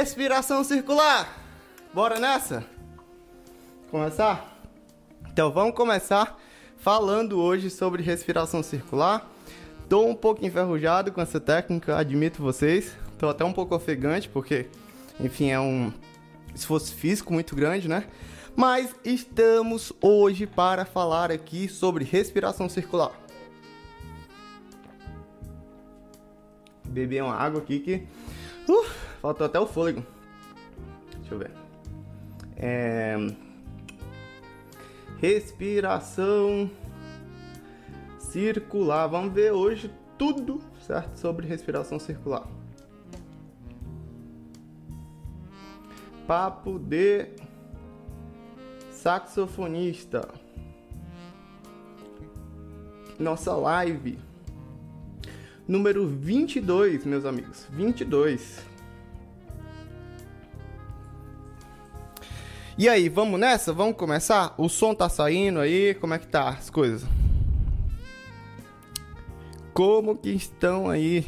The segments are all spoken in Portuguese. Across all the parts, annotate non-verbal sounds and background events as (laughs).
Respiração circular. Bora nessa? Começar? Então vamos começar falando hoje sobre respiração circular. Tô um pouco enferrujado com essa técnica, admito vocês. Tô até um pouco ofegante porque, enfim, é um esforço físico muito grande, né? Mas estamos hoje para falar aqui sobre respiração circular. Beber uma água aqui que uh, faltou até o fôlego. Deixa eu ver. É... Respiração circular. Vamos ver hoje tudo, certo, sobre respiração circular. Papo de saxofonista. Nossa live número 22, meus amigos. 22. E aí, vamos nessa? Vamos começar? O som tá saindo aí? Como é que tá as coisas? Como que estão aí?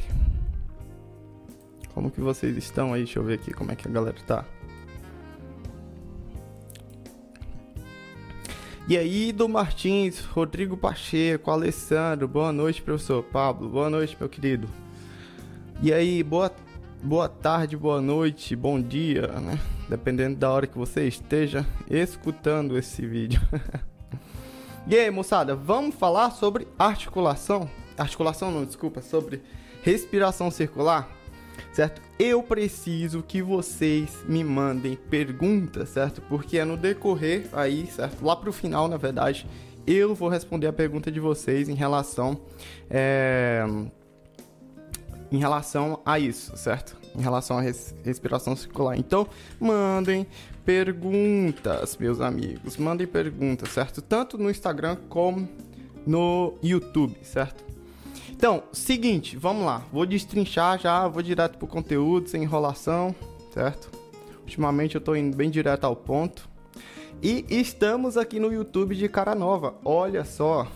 Como que vocês estão aí? Deixa eu ver aqui como é que a galera tá. E aí, do Martins, Rodrigo Pacheco, Alessandro, boa noite, professor Pablo, boa noite, meu querido. E aí, boa, boa tarde, boa noite, bom dia, né? Dependendo da hora que você esteja escutando esse vídeo. (laughs) e aí, moçada, vamos falar sobre articulação? Articulação não, desculpa, sobre respiração circular? certo? Eu preciso que vocês me mandem perguntas, certo? Porque é no decorrer aí, certo? Lá pro final, na verdade, eu vou responder a pergunta de vocês em relação é, em relação a isso, certo? Em relação à res, respiração circular. Então, mandem perguntas, meus amigos. Mandem perguntas, certo? Tanto no Instagram como no YouTube, certo? Então, seguinte, vamos lá. Vou destrinchar já, vou direto pro conteúdo, sem enrolação, certo? Ultimamente eu tô indo bem direto ao ponto. E estamos aqui no YouTube de cara nova. Olha só.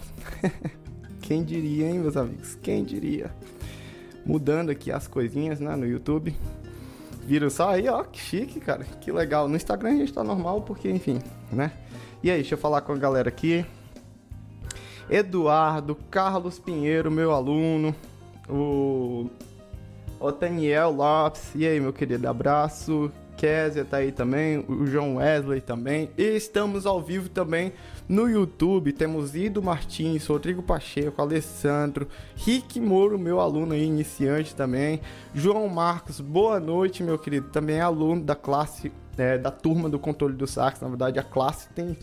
(laughs) Quem diria, hein, meus amigos? Quem diria? Mudando aqui as coisinhas, né, no YouTube. Viram só aí, ó, que chique, cara. Que legal. No Instagram a gente tá normal porque, enfim, né? E aí, deixa eu falar com a galera aqui. Eduardo, Carlos Pinheiro, meu aluno, o Daniel Lopes, e aí, meu querido, abraço. Kézia tá aí também, o João Wesley também. E estamos ao vivo também no YouTube. Temos Ido Martins, Rodrigo Pacheco, Alessandro, Rick Moro, meu aluno aí, iniciante também. João Marcos, boa noite, meu querido. Também é aluno da classe, é, da turma do controle do sax. Na verdade, a classe tem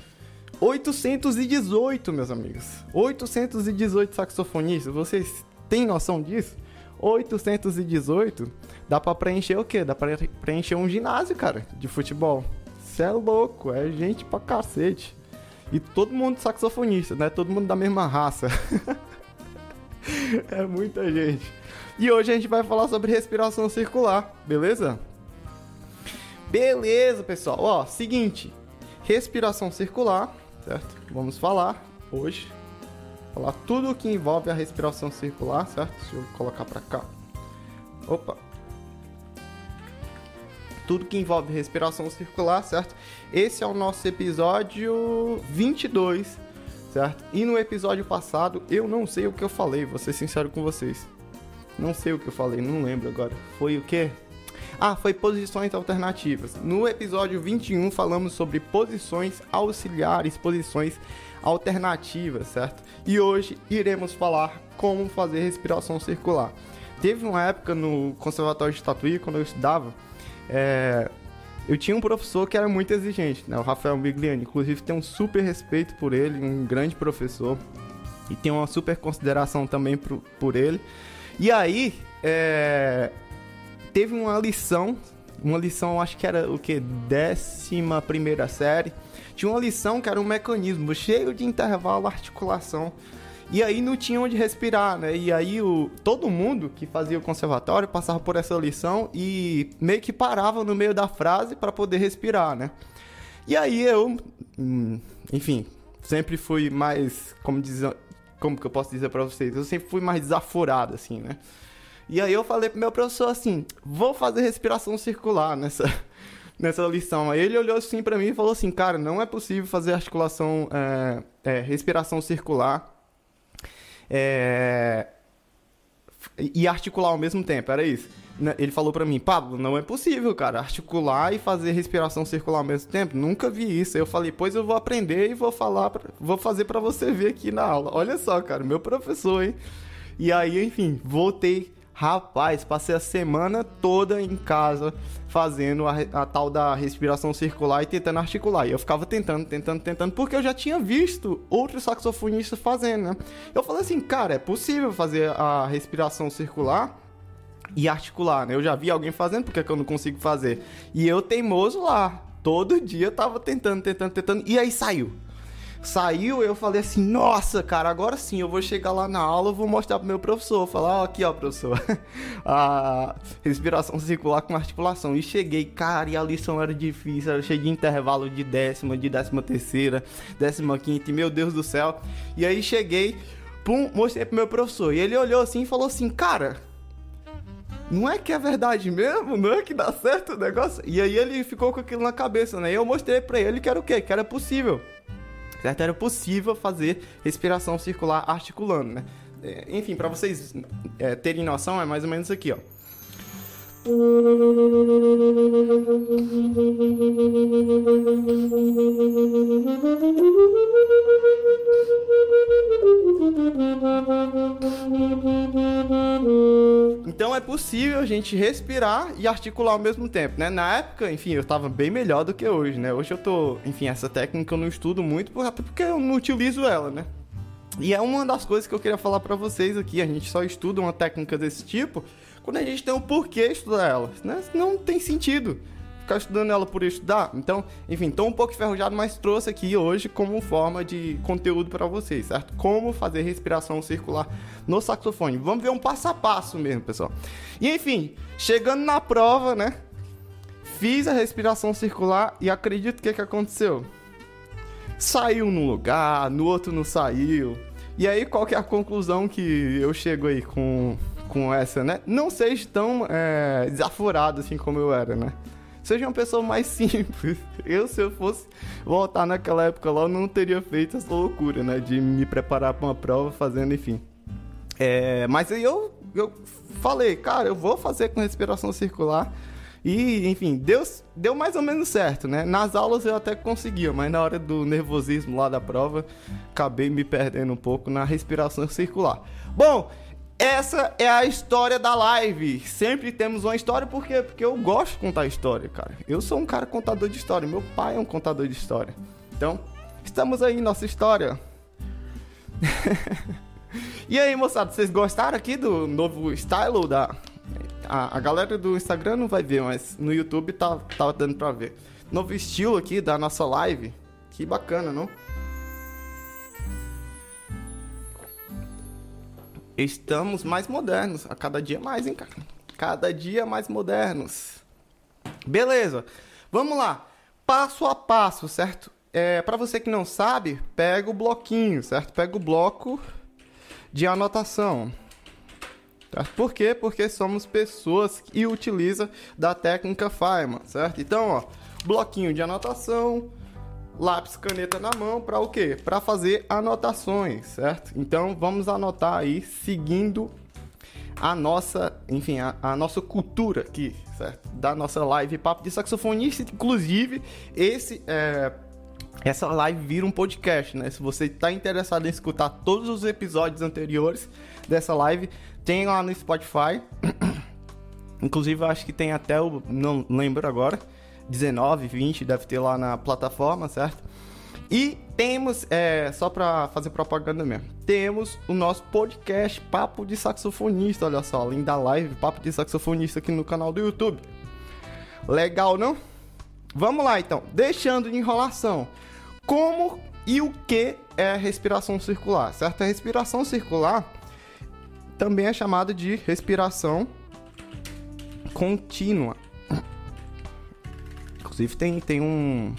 818, meus amigos. 818 saxofonistas. Vocês têm noção disso? 818 dá pra preencher o quê? Dá pra preencher um ginásio, cara, de futebol. Cê é louco, é gente pra cacete. E todo mundo saxofonista, né? Todo mundo da mesma raça. (laughs) é muita gente. E hoje a gente vai falar sobre respiração circular, beleza? Beleza, pessoal. Ó, seguinte. Respiração circular, certo? Vamos falar hoje. Falar tudo que envolve a respiração circular, certo? Deixa eu colocar pra cá. Opa, tudo que envolve respiração circular, certo? Esse é o nosso episódio 22, certo? E no episódio passado eu não sei o que eu falei, vou ser sincero com vocês. Não sei o que eu falei, não lembro agora. Foi o quê? Ah, foi posições alternativas. No episódio 21 falamos sobre posições auxiliares, posições alternativas, certo? E hoje iremos falar como fazer respiração circular. Teve uma época no Conservatório de Tatuí, quando eu estudava, é, eu tinha um professor que era muito exigente, né? O Rafael Migliani. Inclusive, tenho um super respeito por ele, um grande professor. E tenho uma super consideração também por, por ele. E aí, é, teve uma lição, uma lição, acho que era o que? Décima primeira série. Tinha uma lição que era um mecanismo cheio de intervalo, articulação e aí não tinha onde respirar, né? E aí o, todo mundo que fazia o conservatório passava por essa lição e meio que parava no meio da frase para poder respirar, né? E aí eu, hum, enfim, sempre fui mais, como dizer, como que eu posso dizer para vocês? Eu sempre fui mais desaforado assim, né? E aí eu falei pro meu professor assim: "Vou fazer respiração circular nessa (laughs) nessa lição". Aí ele olhou assim para mim e falou assim: "Cara, não é possível fazer articulação é, é, respiração circular é... E articular ao mesmo tempo, era isso. Né, ele falou para mim, Pablo, não é possível, cara, articular e fazer respiração circular ao mesmo tempo. Nunca vi isso. Eu falei, pois eu vou aprender e vou falar, pra... vou fazer para você ver aqui na aula. Olha só, cara, meu professor, hein? E aí, enfim, voltei Rapaz, passei a semana toda em casa fazendo a, a, tal da respiração circular e tentando articular. E eu ficava tentando, tentando, tentando, porque eu já tinha visto outros saxofonistas fazendo, né? Eu falei assim, cara, é possível fazer a respiração circular e articular, né? Eu já vi alguém fazendo, porque que eu não consigo fazer? E eu teimoso lá, todo dia tava tentando, tentando, tentando, e aí saiu. Saiu, eu falei assim, nossa, cara, agora sim, eu vou chegar lá na aula, vou mostrar pro meu professor, falar, ó, aqui, ó, professor, (laughs) a respiração circular com articulação. E cheguei, cara, e a lição era difícil, era cheio de intervalo de décima, de décima terceira, décima quinta, e meu Deus do céu. E aí cheguei, pum, mostrei pro meu professor, e ele olhou assim e falou assim, cara, não é que é verdade mesmo? Não é que dá certo o negócio? E aí ele ficou com aquilo na cabeça, né? E eu mostrei pra ele que era o quê? Que era possível certo? Era possível fazer respiração circular articulando, né? É, enfim, para vocês é, terem noção, é mais ou menos aqui, ó. Então é possível a gente respirar e articular ao mesmo tempo, né? Na época, enfim, eu estava bem melhor do que hoje, né? Hoje eu tô, enfim, essa técnica eu não estudo muito, até porque eu não utilizo ela, né? E é uma das coisas que eu queria falar para vocês aqui. A gente só estuda uma técnica desse tipo quando a gente tem um porquê estudar ela, né? Não tem sentido ficar estudando ela por estudar. Então, enfim, tô um pouco enferrujado, mas trouxe aqui hoje como forma de conteúdo para vocês, certo? Como fazer respiração circular no saxofone. Vamos ver um passo a passo mesmo, pessoal. E enfim, chegando na prova, né? Fiz a respiração circular e acredito que que aconteceu? Saiu num lugar, no outro não saiu. E aí, qual que é a conclusão que eu chego aí com com essa, né? Não seja tão é, desaforado assim como eu era, né? Seja uma pessoa mais (laughs) simples. Eu, se eu fosse voltar naquela época lá, eu não teria feito essa loucura, né? De me preparar para uma prova fazendo, enfim. É, mas aí eu, eu falei, cara, eu vou fazer com respiração circular. E, enfim, deu, deu mais ou menos certo, né? Nas aulas eu até conseguia, mas na hora do nervosismo lá da prova, acabei me perdendo um pouco na respiração circular. Bom, essa é a história da live. Sempre temos uma história, por quê? Porque eu gosto de contar história, cara. Eu sou um cara contador de história, meu pai é um contador de história. Então, estamos aí, nossa história. (laughs) e aí, moçada, vocês gostaram aqui do novo style da a, a galera do Instagram não vai ver, mas no YouTube tá, tá dando pra ver. Novo estilo aqui da nossa live. Que bacana, não? Estamos mais modernos. A cada dia mais, hein, cara? Cada dia mais modernos. Beleza. Vamos lá. Passo a passo, certo? É, para você que não sabe, pega o bloquinho, certo? Pega o bloco de anotação. Por quê? Porque somos pessoas que utilizam da técnica Feynman, certo? Então, ó, bloquinho de anotação, lápis, caneta na mão, para o quê? Para fazer anotações, certo? Então, vamos anotar aí, seguindo a nossa, enfim, a, a, nossa cultura aqui, certo? Da nossa live Papo de Saxofonista. Inclusive, esse é, essa live vira um podcast, né? Se você está interessado em escutar todos os episódios anteriores dessa live, tem lá no Spotify. (coughs) Inclusive, acho que tem até o. Não lembro agora. 19, 20, deve ter lá na plataforma, certo? E temos, é, só para fazer propaganda mesmo, temos o nosso podcast Papo de Saxofonista, olha só, além da live Papo de Saxofonista aqui no canal do YouTube. Legal, não? Vamos lá então, deixando de enrolação. Como e o que é respiração circular, certo? A respiração circular também é chamada de respiração contínua. Inclusive tem, tem um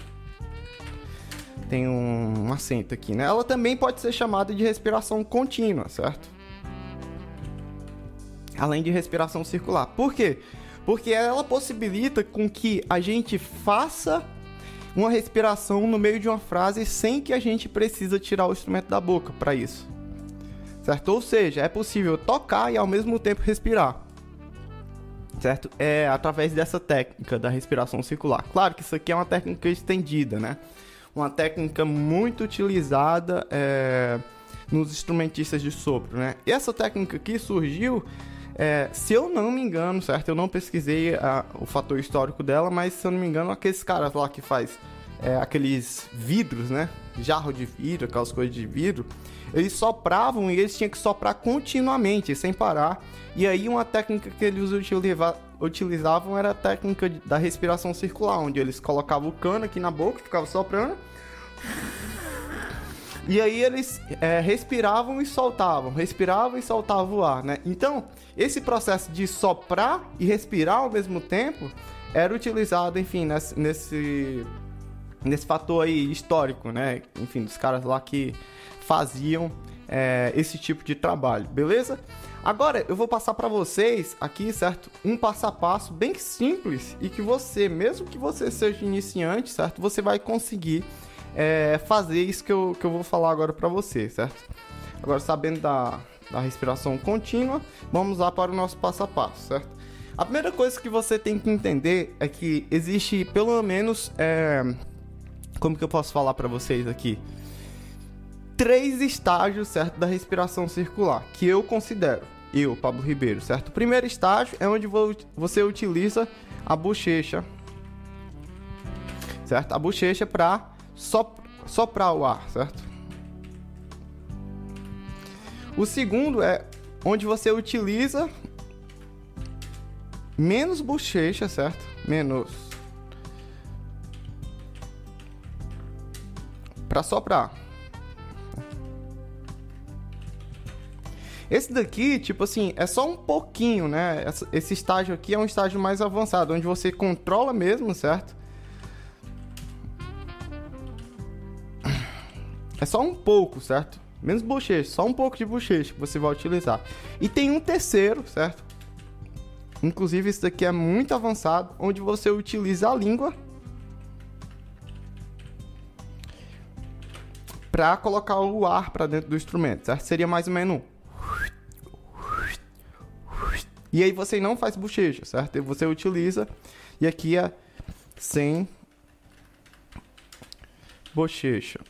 tem um, um acento aqui, né? Ela também pode ser chamada de respiração contínua, certo? Além de respiração circular. Por quê? Porque ela possibilita com que a gente faça uma respiração no meio de uma frase sem que a gente precisa tirar o instrumento da boca para isso certo? Ou seja, é possível tocar e ao mesmo tempo respirar, certo? É através dessa técnica da respiração circular. Claro que isso aqui é uma técnica estendida, né? Uma técnica muito utilizada é, nos instrumentistas de sopro, né? E essa técnica aqui surgiu, é, se eu não me engano, certo? Eu não pesquisei a, o fator histórico dela, mas se eu não me engano, aqueles caras lá que faz é, aqueles vidros, né? Jarro de vidro, aquelas coisas de vidro eles sopravam e eles tinham que soprar continuamente, sem parar. E aí uma técnica que eles utilizavam era a técnica da respiração circular, onde eles colocavam o cano aqui na boca, ficavam soprando. E aí eles é, respiravam e soltavam, respiravam e soltavam o ar, né? Então, esse processo de soprar e respirar ao mesmo tempo era utilizado, enfim, nesse, nesse, nesse fator aí histórico, né? Enfim, dos caras lá que faziam é, esse tipo de trabalho, beleza? Agora eu vou passar para vocês aqui, certo? Um passo a passo bem simples e que você, mesmo que você seja iniciante, certo? Você vai conseguir é, fazer isso que eu, que eu vou falar agora para você, certo? Agora, sabendo da, da respiração contínua, vamos lá para o nosso passo a passo, certo? A primeira coisa que você tem que entender é que existe pelo menos. É, como que eu posso falar para vocês aqui? três estágios, certo, da respiração circular, que eu considero, eu, Pablo Ribeiro, certo? O primeiro estágio é onde você utiliza a bochecha, certo? A bochecha para soprar o ar, certo? O segundo é onde você utiliza menos bochecha, certo? Menos para soprar. Esse daqui, tipo assim, é só um pouquinho, né? Esse estágio aqui é um estágio mais avançado, onde você controla mesmo, certo? É só um pouco, certo? Menos bochecha, só um pouco de bochecha que você vai utilizar. E tem um terceiro, certo? Inclusive, esse daqui é muito avançado, onde você utiliza a língua para colocar o ar para dentro do instrumento, certo? Seria mais ou menos e aí você não faz bochecha, certo? Você utiliza E aqui é sem bochecha.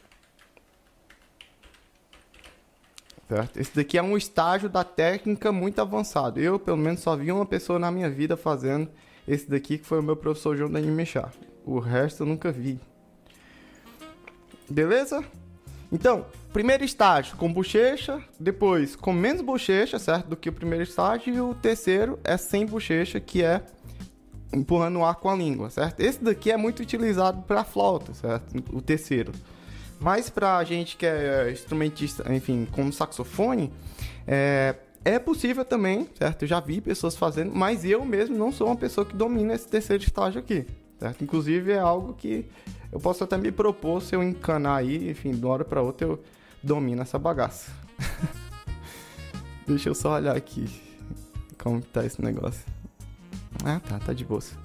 Certo? Esse daqui é um estágio da técnica muito avançado. Eu, pelo menos, só vi uma pessoa na minha vida fazendo esse daqui, que foi o meu professor João Daniel Mechar. O resto eu nunca vi. Beleza? Então, primeiro estágio com bochecha, depois com menos bochecha, certo? Do que o primeiro estágio, e o terceiro é sem bochecha, que é empurrando o ar com a língua, certo? Esse daqui é muito utilizado para flauta, certo? O terceiro. Mas para a gente que é instrumentista, enfim, como saxofone, é, é possível também, certo? Eu já vi pessoas fazendo, mas eu mesmo não sou uma pessoa que domina esse terceiro estágio aqui, certo? Inclusive é algo que eu posso até me propor se eu encanar aí, enfim, de uma hora para outra eu domino essa bagaça. (laughs) Deixa eu só olhar aqui como que tá esse negócio. Ah, tá, tá de bolsa.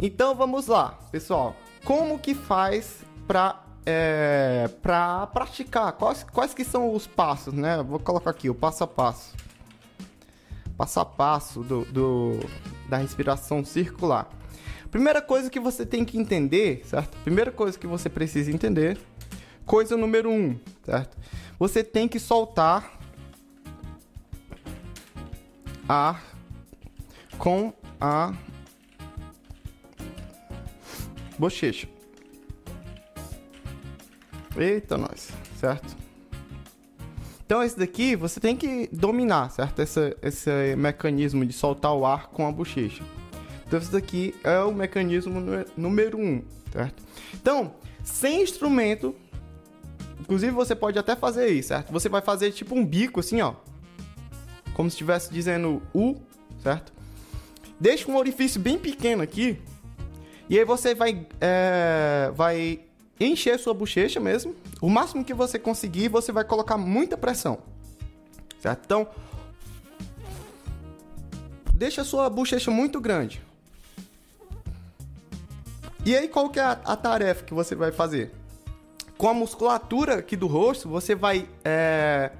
Então vamos lá, pessoal como que faz para é, para praticar? Quais, quais que são os passos, né? Vou colocar aqui o passo a passo. Passo a passo do, do da respiração circular. Primeira coisa que você tem que entender, certo? Primeira coisa que você precisa entender, coisa número um, certo? Você tem que soltar ar com a bochecha. Eita, nós, certo? Então, esse daqui você tem que dominar, certo? Esse, esse mecanismo de soltar o ar com a bochecha. Então, esse daqui é o mecanismo número um, certo? Então, sem instrumento, inclusive você pode até fazer isso, certo? Você vai fazer tipo um bico assim, ó. Como se estivesse dizendo U, certo? Deixa um orifício bem pequeno aqui, e aí você vai, é, vai encher sua bochecha mesmo. O máximo que você conseguir, você vai colocar muita pressão. Certo? Então, deixa a sua bochecha muito grande. E aí, qual que é a, a, tarefa que você vai fazer? Com a musculatura aqui do rosto, você vai, é,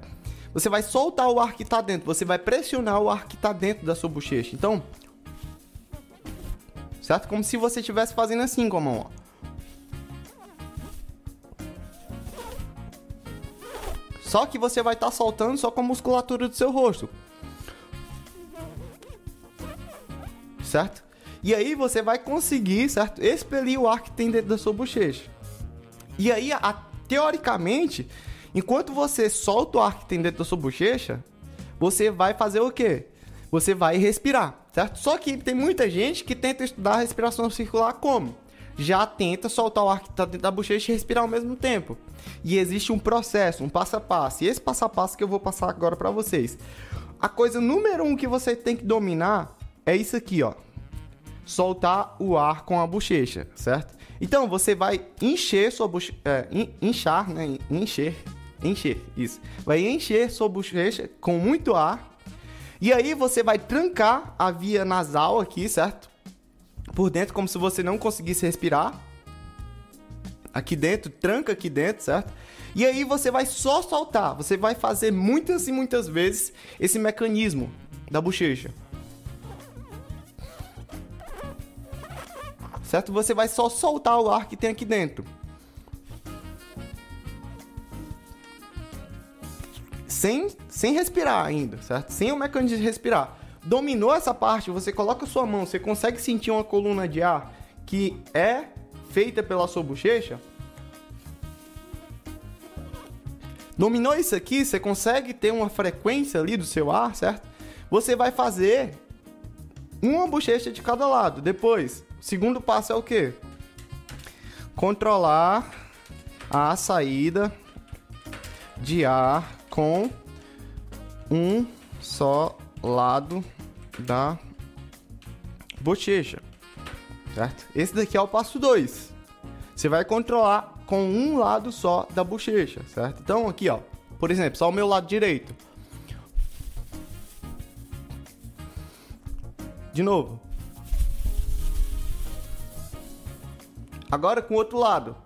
você vai soltar o ar que está dentro. Você vai pressionar o ar que está dentro da sua bochecha. Então, certo? Como se você estivesse fazendo assim com a mão, ó. Só que você vai estar tá soltando só com a musculatura do seu rosto. Certo? E aí você vai conseguir, certo? Expelir o ar que tem dentro da sua bochecha. E aí, a, teoricamente, enquanto você solta o ar que tem dentro da sua bochecha, você vai fazer o quê? você vai respirar, certo? Só que tem muita gente que tenta estudar a respiração circular como? Já tenta soltar o ar que está dentro da bochecha e respirar ao mesmo tempo. E existe um processo, um passo a passo. E esse passo a passo que eu vou passar agora para vocês. A coisa número um que você tem que dominar é isso aqui, ó. Soltar o ar com a bochecha, certo? Então você vai encher sua bochecha, é, inchar, né? Encher, encher, isso. Vai encher sua bochecha com muito ar e aí você vai trancar a via nasal aqui, certo? Por dentro, como se você não conseguisse respirar. Aqui dentro, tranca aqui dentro, certo? E aí você vai só soltar. Você vai fazer muitas e muitas vezes esse mecanismo da bochecha. Certo? Você vai só soltar o ar que tem aqui dentro. sem, sem respirar ainda, certo? Sem o mecanismo de respirar. Dominou essa parte, você coloca sua mão, você consegue sentir uma coluna de ar que é feita pela sua bochecha? Dominou isso aqui, você consegue ter uma frequência ali do seu ar, certo? Você vai fazer uma bochecha de cada lado. Depois, segundo passo é o quê? Controlar a saída de ar com um só lado da bochecha, certo? Esse daqui é o passo 2. Você vai controlar com um lado só da bochecha, certo? Então aqui, ó, por exemplo, só o meu lado direito. De novo. Agora com o outro lado.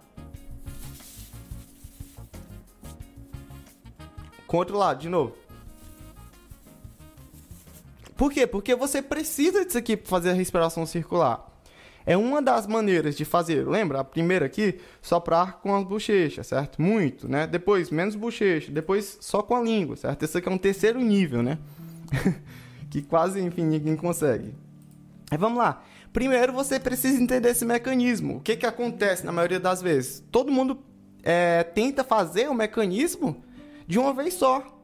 Com o outro lado, de novo. Por quê? Porque você precisa disso aqui para fazer a respiração circular. É uma das maneiras de fazer. Lembra? A primeira aqui, soprar com as bochechas, certo? Muito, né? Depois, menos bochecha. Depois, só com a língua, certo? Esse aqui é um terceiro nível, né? (laughs) que quase, enfim, ninguém consegue. Vamos lá. Primeiro, você precisa entender esse mecanismo. O que, que acontece na maioria das vezes? Todo mundo é, tenta fazer o mecanismo de uma vez só.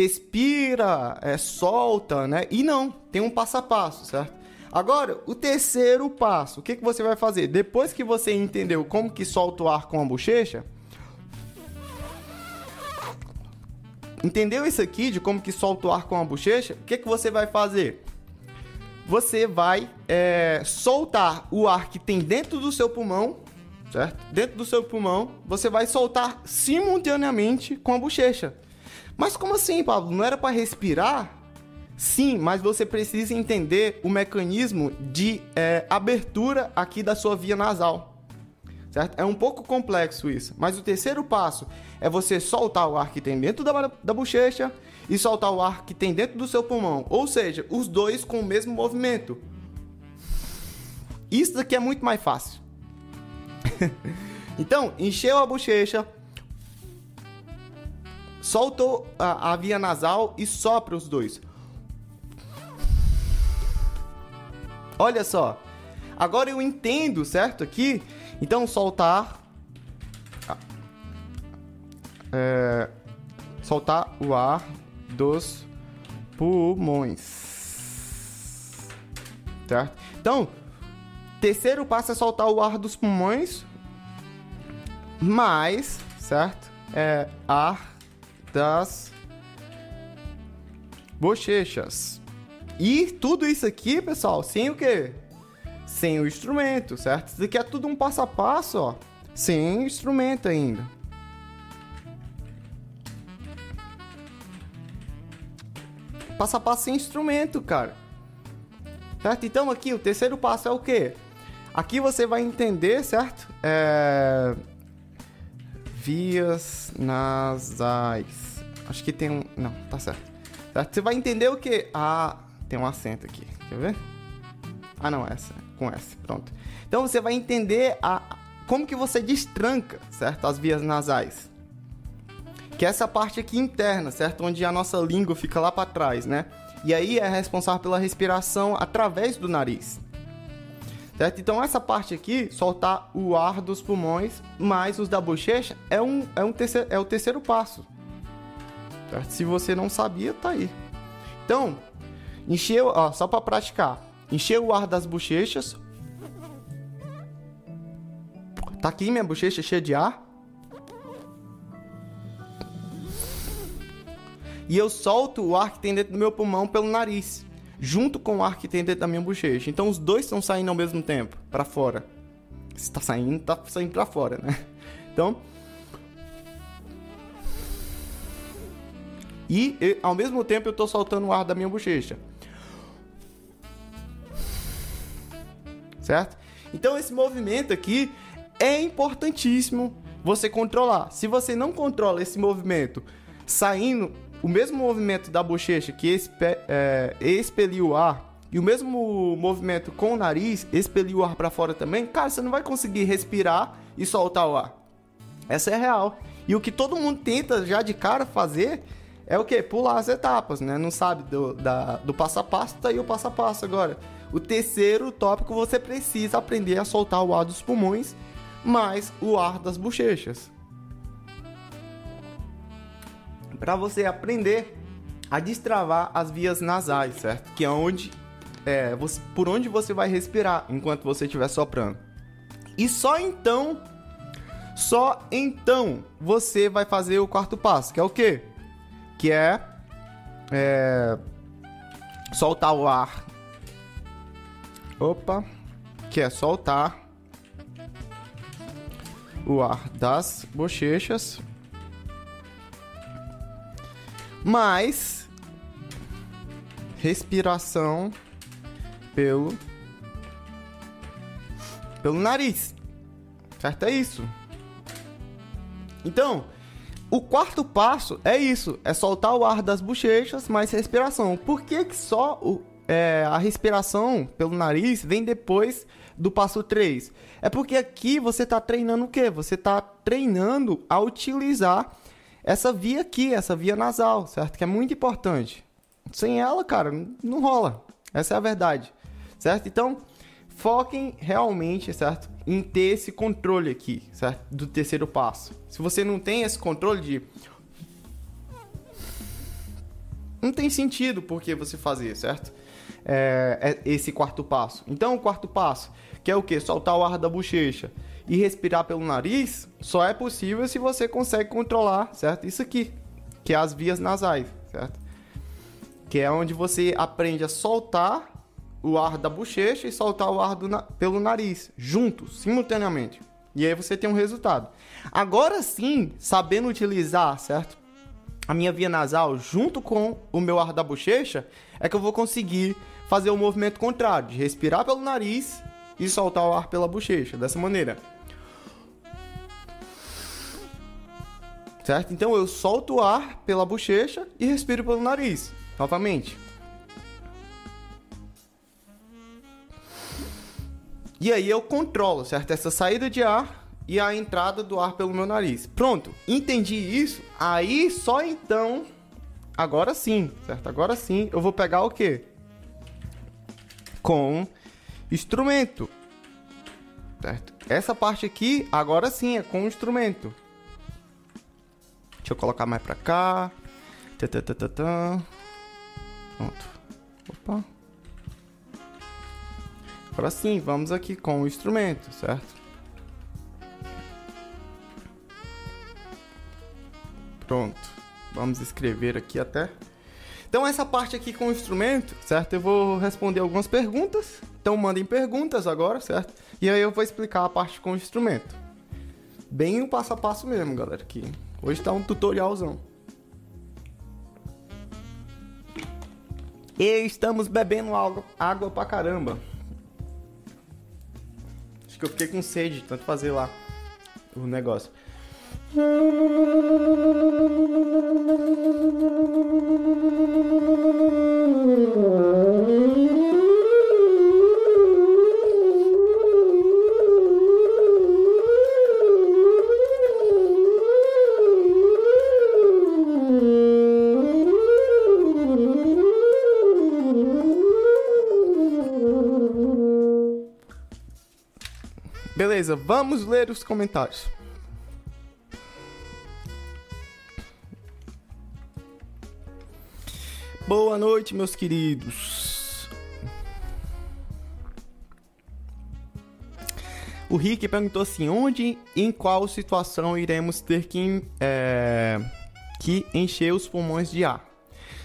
Respira, é, solta, né? E não, tem um passo a passo, certo? Agora, o terceiro passo, o que, que você vai fazer? Depois que você entendeu como que solta o ar com a bochecha, entendeu isso aqui de como que solta o ar com a bochecha? O que, que você vai fazer? Você vai é, soltar o ar que tem dentro do seu pulmão, certo? Dentro do seu pulmão, você vai soltar simultaneamente com a bochecha. Mas como assim, Pablo? Não era para respirar? Sim, mas você precisa entender o mecanismo de é, abertura aqui da sua via nasal. Certo? É um pouco complexo isso. Mas o terceiro passo é você soltar o ar que tem dentro da, da bochecha e soltar o ar que tem dentro do seu pulmão. Ou seja, os dois com o mesmo movimento. Isso daqui é muito mais fácil. (laughs) então, encheu a bochecha, soltou a, a via nasal e sopra os dois. Olha só. Agora eu entendo, certo? Aqui. Então, soltar. É, soltar o ar dos pulmões. Certo? Então, terceiro passo é soltar o ar dos pulmões. Mais, certo? É ar das bochechas. E tudo isso aqui, pessoal, sem o quê? Sem o instrumento, certo? Isso aqui é tudo um passo a passo, ó. Sem instrumento ainda. Passo a passo sem instrumento, cara. Certo? Então aqui o terceiro passo é o quê? Aqui você vai entender, certo? É... Vias nasais. Acho que tem um. Não, tá certo. certo? Você vai entender o que? Ah, tem um acento aqui. Quer ver? Ah, não, essa. Com S. Pronto. Então você vai entender a, como que você destranca, certo? As vias nasais. Que é essa parte aqui interna, certo? Onde a nossa língua fica lá para trás, né? E aí é responsável pela respiração através do nariz. Certo? Então essa parte aqui, soltar o ar dos pulmões mais os da bochecha, é, um, é, um terceiro, é o terceiro passo. Certo? Se você não sabia, tá aí. Então, Encheu, ó, só para praticar. Encheu o ar das bochechas. Tá aqui minha bochecha cheia de ar. E eu solto o ar que tem dentro do meu pulmão pelo nariz, junto com o ar que tem dentro da minha bochecha. Então os dois estão saindo ao mesmo tempo, para fora. Se tá saindo, tá saindo para fora, né? Então, e, ao mesmo tempo eu tô soltando o ar da minha bochecha. certo? Então esse movimento aqui é importantíssimo você controlar. Se você não controla esse movimento saindo o mesmo movimento da bochecha que expe, é, expelir o ar e o mesmo movimento com o nariz expelir o ar para fora também, cara, você não vai conseguir respirar e soltar o ar. Essa é real. E o que todo mundo tenta já de cara fazer é o que? Pular as etapas, né? Não sabe do, da, do passo a passo, tá aí o passo a passo agora. O terceiro tópico, você precisa aprender a soltar o ar dos pulmões, mais o ar das bochechas. Para você aprender a destravar as vias nasais, certo? Que é onde é, você, por onde você vai respirar enquanto você estiver soprando. E só então, só então você vai fazer o quarto passo, que é o quê? Que é, é soltar o ar Opa, que é soltar o ar das bochechas. Mais respiração pelo pelo nariz. Certo é isso. Então, o quarto passo é isso, é soltar o ar das bochechas, mais respiração. Por que, que só o, é, a respiração pelo nariz vem depois do passo 3? É porque aqui você está treinando o quê? Você está treinando a utilizar essa via aqui, essa via nasal, certo? Que é muito importante. Sem ela, cara, não rola. Essa é a verdade, certo? Então, foquem realmente, certo? Em ter esse controle aqui, certo? Do terceiro passo. Se você não tem esse controle de. Não tem sentido porque você fazer, certo? É, é esse quarto passo. Então, o quarto passo, que é o que? Soltar o ar da bochecha e respirar pelo nariz, só é possível se você consegue controlar, certo? Isso aqui, que é as vias nasais, certo? Que é onde você aprende a soltar o ar da bochecha e soltar o ar na pelo nariz, juntos, simultaneamente. E aí você tem um resultado. Agora sim, sabendo utilizar, certo? A minha via nasal junto com o meu ar da bochecha, é que eu vou conseguir fazer o movimento contrário, de respirar pelo nariz e soltar o ar pela bochecha, dessa maneira. Certo? Então eu solto o ar pela bochecha e respiro pelo nariz, novamente. E aí eu controlo, certo? Essa saída de ar e a entrada do ar pelo meu nariz. Pronto, entendi isso. Aí só então, agora sim, certo? Agora sim eu vou pegar o quê? Com instrumento. Certo? Essa parte aqui, agora sim, é com instrumento. Deixa eu colocar mais pra cá. Pronto. Opa. Agora sim, vamos aqui com o instrumento, certo? Pronto. Vamos escrever aqui até. Então essa parte aqui com o instrumento, certo? Eu vou responder algumas perguntas. Então mandem perguntas agora, certo? E aí eu vou explicar a parte com o instrumento. Bem o passo a passo mesmo, galera, aqui. Hoje tá um tutorialzão. E estamos bebendo água, água pra caramba que eu fiquei com sede, tanto fazer lá o negócio. (laughs) Beleza, vamos ler os comentários. Boa noite, meus queridos. O Rick perguntou assim: onde e em qual situação iremos ter que, é, que encher os pulmões de ar?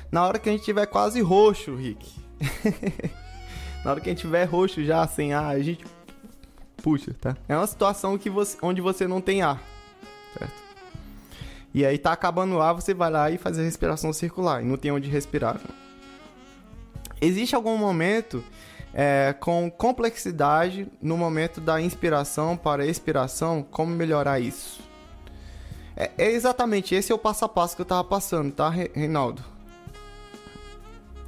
Na hora que a gente tiver quase roxo, Rick. (laughs) Na hora que a gente tiver roxo já, sem ar, a gente puxa, tá? É uma situação que você, onde você não tem ar, certo? E aí tá acabando o ar, você vai lá e faz a respiração circular e não tem onde respirar. Existe algum momento é, com complexidade no momento da inspiração para expiração, como melhorar isso? É, é, exatamente esse é o passo a passo que eu tava passando, tá, Reinaldo?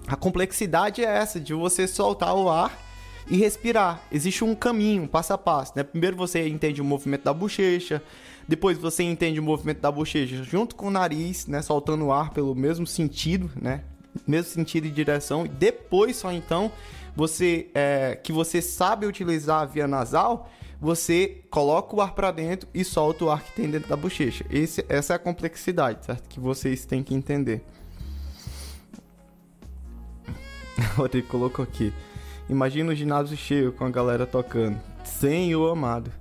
A complexidade é essa de você soltar o ar e respirar. Existe um caminho, um passo a passo, né? Primeiro você entende o movimento da bochecha, depois você entende o movimento da bochecha junto com o nariz, né, soltando o ar pelo mesmo sentido, né? Mesmo sentido e direção, e depois só então você é, que você sabe utilizar a via nasal, você coloca o ar para dentro e solta o ar que tem dentro da bochecha. Esse, essa é a complexidade, certo? Que vocês têm que entender. (laughs) O Rodrigo colocou aqui. Imagina o ginásio cheio com a galera tocando. Senhor amado.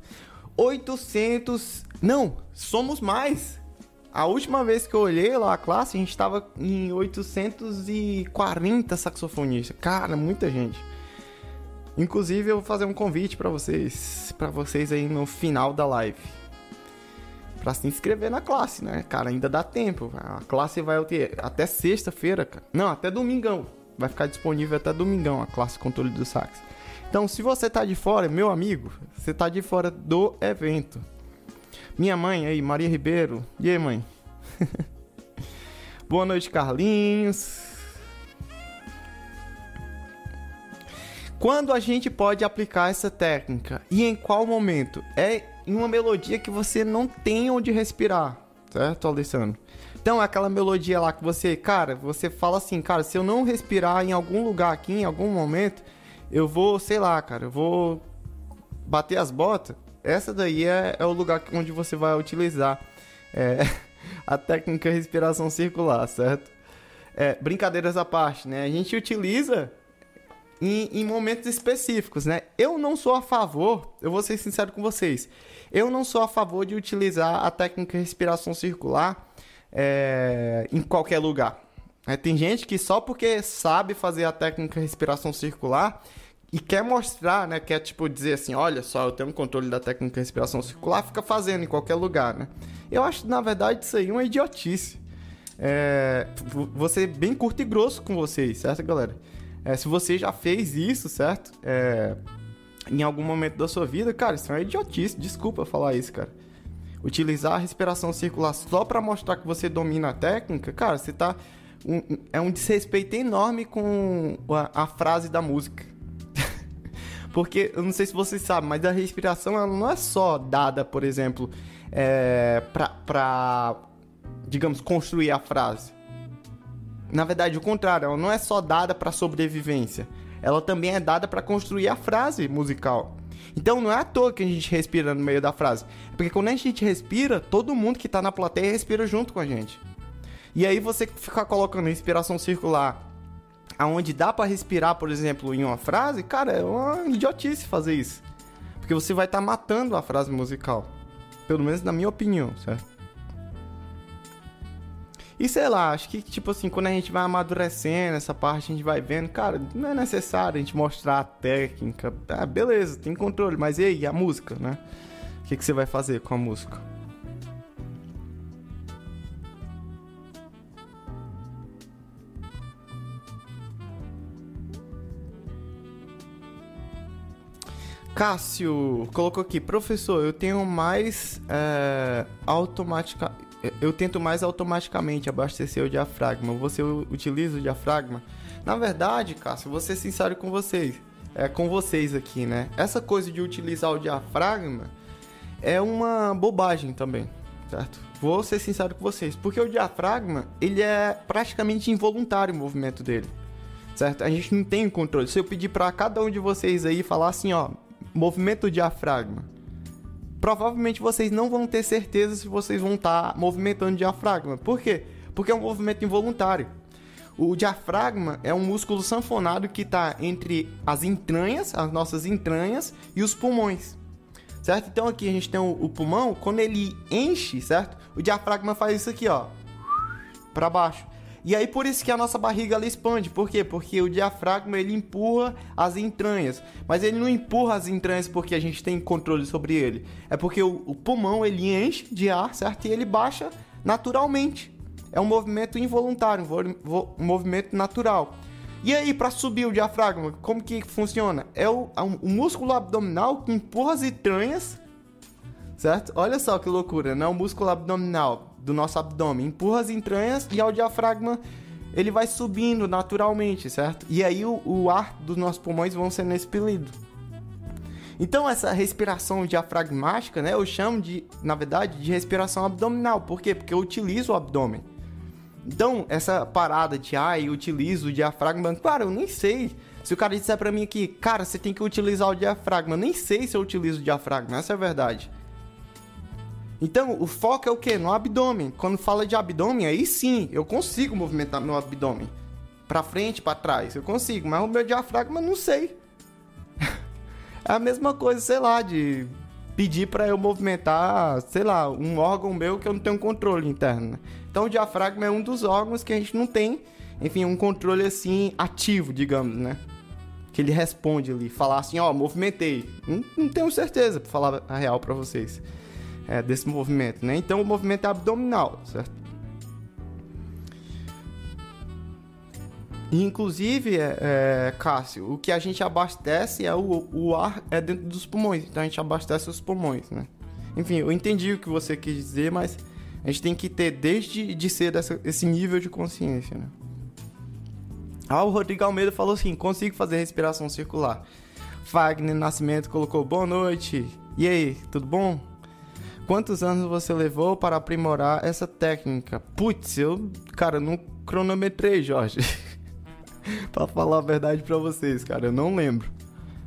800. Não, somos mais. A última vez que eu olhei lá a classe, a gente estava em 840 saxofonistas. Cara, muita gente. Inclusive, eu vou fazer um convite para vocês, para vocês aí no final da live. Para se inscrever na classe, né? Cara, ainda dá tempo. A classe vai até sexta-feira, cara. Não, até domingão vai ficar disponível até domingão a classe controle do sax. Então, se você tá de fora, meu amigo, você tá de fora do evento. Minha mãe aí, Maria Ribeiro. E aí, mãe? (laughs) Boa noite, Carlinhos. Quando a gente pode aplicar essa técnica e em qual momento? É em uma melodia que você não tem onde respirar, certo, Alessandro? Então, aquela melodia lá que você, cara, você fala assim, cara, se eu não respirar em algum lugar aqui, em algum momento, eu vou, sei lá, cara, eu vou bater as botas. Essa daí é, é o lugar onde você vai utilizar é, (laughs) a técnica respiração circular, certo? É, brincadeiras à parte, né? A gente utiliza em, em, momentos específicos, né? Eu não sou a favor, eu vou ser sincero com vocês, eu não sou a favor de utilizar a técnica respiração circular é, em qualquer lugar. É, tem gente que só porque sabe fazer a técnica respiração circular e quer mostrar, né? Quer tipo dizer assim, olha só, eu tenho um controle da técnica respiração circular, fica fazendo em qualquer lugar, né? Eu acho na verdade isso aí uma idiotice. É, vou ser bem curto e grosso com vocês, certo, galera? É, se você já fez isso, certo? É, em algum momento da sua vida, cara, isso é uma idiotice. Desculpa falar isso, cara. Utilizar a respiração circular só para mostrar que você domina a técnica, cara, você tá. Um, é um desrespeito enorme com a, a frase da música. (laughs) Porque, eu não sei se vocês sabem, mas a respiração ela não é só dada, por exemplo, é, pra, pra, digamos, construir a frase. Na verdade, o contrário, ela não é só dada para sobrevivência, ela também é dada para construir a frase musical. Então não é à toa que a gente respira no meio da frase, porque quando a gente respira, todo mundo que está na plateia respira junto com a gente. E aí você ficar colocando respiração circular aonde dá para respirar, por exemplo, em uma frase, cara, é uma idiotice fazer isso. Porque você vai estar tá matando a frase musical. Pelo menos na minha opinião, certo? E sei lá, acho que, tipo assim, quando a gente vai amadurecendo essa parte, a gente vai vendo, cara, não é necessário a gente mostrar a técnica. Ah, beleza, tem controle, mas e aí, a música, né? O que, que você vai fazer com a música? Cássio colocou aqui, professor, eu tenho mais é, automática, eu tento mais automaticamente abastecer o diafragma. Você utiliza o diafragma? Na verdade, Cássio, vou ser sincero com vocês. É com vocês aqui, né? Essa coisa de utilizar o diafragma é uma bobagem também, certo? Vou ser sincero com vocês, porque o diafragma, ele é praticamente involuntário o movimento dele. Certo? A gente não tem controle. Se eu pedir para cada um de vocês aí falar assim, ó, movimento do diafragma, provavelmente vocês não vão ter certeza se vocês vão estar tá movimentando o diafragma. Por quê? Porque é um movimento involuntário. O diafragma é um músculo sanfonado que está entre as entranhas, as nossas entranhas, e os pulmões. Certo? Então aqui a gente tem o, o pulmão, quando ele enche, certo? O diafragma faz isso aqui, ó, para baixo. E aí por isso que a nossa barriga ela expande. Por quê? Porque o diafragma ele empurra as entranhas. Mas ele não empurra as entranhas porque a gente tem controle sobre ele. É porque o, o pulmão ele enche de ar, certo? E ele baixa naturalmente. É um movimento involuntário, um movimento natural. E aí, para subir o diafragma, como que funciona? É o, o, músculo abdominal que empurra as entranhas, certo? Olha só que loucura, né? O músculo abdominal do nosso abdômen, empurra as entranhas e ao diafragma ele vai subindo naturalmente, certo? E aí o, o ar dos nossos pulmões vão sendo expelido. Então essa respiração diafragmática, né, eu chamo de, na verdade, de respiração abdominal. Por quê? Porque eu utilizo o abdômen. Então, essa parada de, ah, eu utilizo o diafragma, claro, eu nem sei. Se o cara disser para mim aqui, cara, você tem que utilizar o diafragma, eu nem sei se eu utilizo o diafragma, essa é a verdade. Então, o foco é o que? No abdômen. Quando fala de abdômen, aí sim, eu consigo movimentar meu abdômen. Pra frente, para trás, eu consigo. Mas o meu diafragma, não sei. (laughs) é a mesma coisa, sei lá, de pedir para eu movimentar, sei lá, um órgão meu que eu não tenho controle interno. Né? Então, o diafragma é um dos órgãos que a gente não tem, enfim, um controle assim ativo, digamos, né? Que ele responde ali, falar assim, ó, oh, movimentei. Não, não tenho certeza, pra falar a real para vocês é, desse movimento, né? Então o movimento é abdominal, certo? inclusive, é, é, Cássio, o que a gente abastece é o, o ar é dentro dos pulmões, então a gente abastece os pulmões, né? Enfim, eu entendi o que você quis dizer, mas A gente tem que ter desde de ser dessa, esse nível de consciência, né? Ah, o Rodrigo Almeida falou assim: consigo fazer respiração circular. Fagner Nascimento colocou boa noite. E aí, tudo bom? Quantos anos você levou para aprimorar essa técnica? Putz, eu, cara, não cronometrei, Jorge. (laughs) pra falar a verdade para vocês, cara, eu não lembro.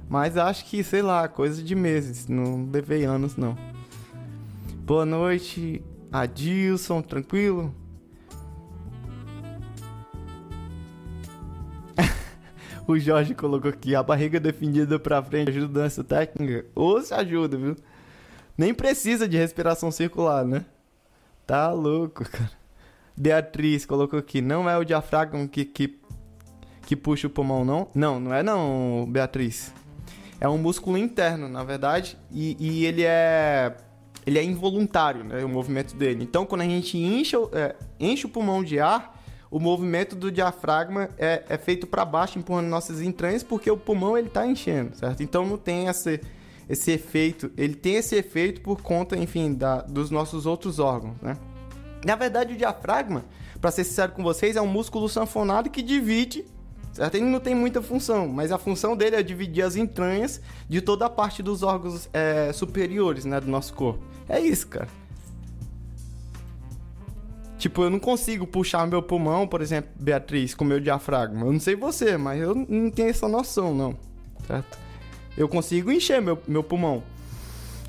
Mas acho que, sei lá, coisa de meses, não levei anos não. Boa noite, Adilson, tranquilo? (laughs) o Jorge colocou aqui, a barriga definida pra frente ajuda nessa técnica? Ou se ajuda, viu? Nem precisa de respiração circular, né? Tá louco, cara. Beatriz colocou aqui, não é o diafragma que, que, que puxa o pulmão, não? Não, não é não, Beatriz. É um músculo interno, na verdade, e, e ele é ele é involuntário, né, o movimento dele. Então, quando a gente enche, é, enche o pulmão de ar, o movimento do diafragma é, é feito para baixo, empurrando nossas entranhas, porque o pulmão ele está enchendo, certo? Então, não tem esse, esse efeito. Ele tem esse efeito por conta, enfim, da, dos nossos outros órgãos, né? Na verdade, o diafragma, para ser sincero com vocês, é um músculo sanfonado que divide certo? Ele não tem muita função, mas a função dele é dividir as entranhas de toda a parte dos órgãos é, superiores, né, do nosso corpo. É isso, cara. Tipo, eu não consigo puxar meu pulmão, por exemplo, Beatriz, com meu diafragma. Eu não sei você, mas eu não tenho essa noção, não. Certo? Eu consigo encher meu, meu pulmão.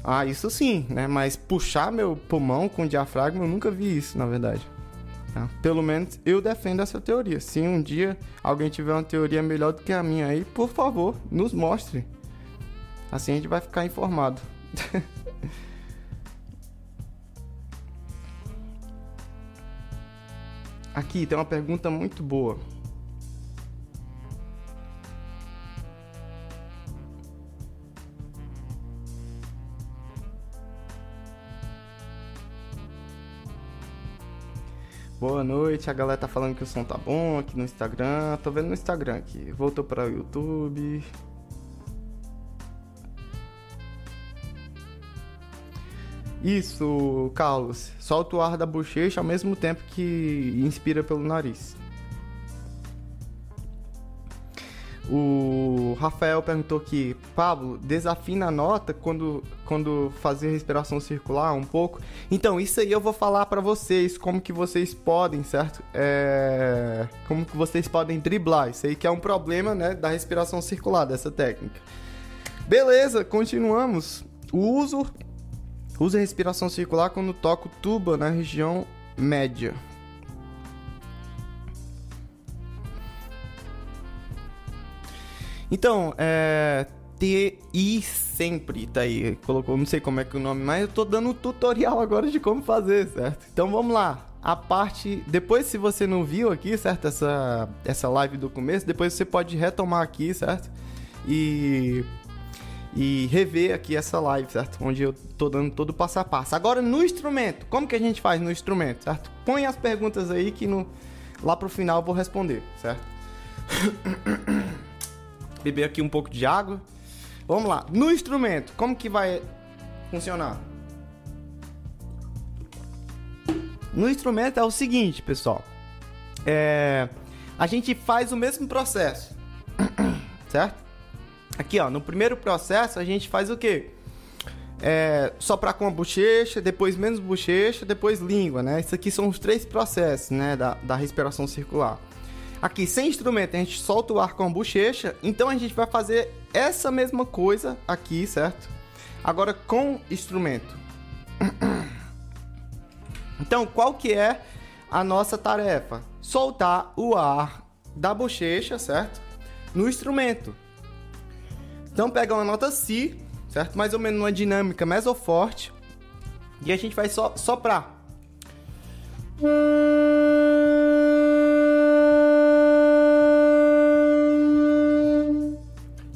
Ah, isso sim, né? Mas puxar meu pulmão com diafragma, eu nunca vi isso, na verdade. Tá? Pelo menos eu defendo essa teoria. Se um dia alguém tiver uma teoria melhor do que a minha aí, por favor, nos mostre. Assim a gente vai ficar informado. (laughs) Aqui tem uma pergunta muito boa. Boa noite, a galera tá falando que o som tá bom aqui no Instagram. Tô vendo no Instagram aqui. Voltou para o YouTube. Isso, Carlos. Solta o ar da bochecha ao mesmo tempo que inspira pelo nariz. O Rafael perguntou aqui, Pablo, desafina a nota quando, quando fazer respiração circular um pouco. Então, isso aí eu vou falar para vocês, como que vocês podem, certo? É... Como que vocês podem driblar. Isso aí que é um problema, né, da respiração circular, dessa técnica. Beleza, continuamos. O uso, uso a respiração circular quando toco tuba na região média. Então, é. TI sempre tá aí. Colocou, não sei como é que é o nome, mas eu tô dando um tutorial agora de como fazer, certo? Então vamos lá. A parte. Depois, se você não viu aqui, certo? Essa, essa live do começo, depois você pode retomar aqui, certo? E. E rever aqui essa live, certo? Onde eu tô dando todo o passo a passo. Agora no instrumento, como que a gente faz no instrumento, certo? Põe as perguntas aí que no, lá pro final eu vou responder, certo? (coughs) beber aqui um pouco de água. Vamos lá. No instrumento, como que vai funcionar? No instrumento é o seguinte, pessoal. É, a gente faz o mesmo processo, (coughs) certo? Aqui, ó, no primeiro processo a gente faz o quê? É, soprar com a bochecha, depois menos bochecha, depois língua, né? Isso aqui são os três processos, né, da, da respiração circular. Aqui, sem instrumento, a gente solta o ar com a bochecha. Então a gente vai fazer essa mesma coisa aqui, certo? Agora com instrumento. (clears throat) Então, qual que é a nossa tarefa? Soltar o ar da bochecha, certo? No instrumento. Então, pega uma nota Si, certo? Mais ou menos uma dinâmica mesoforte. E a gente vai so soprar.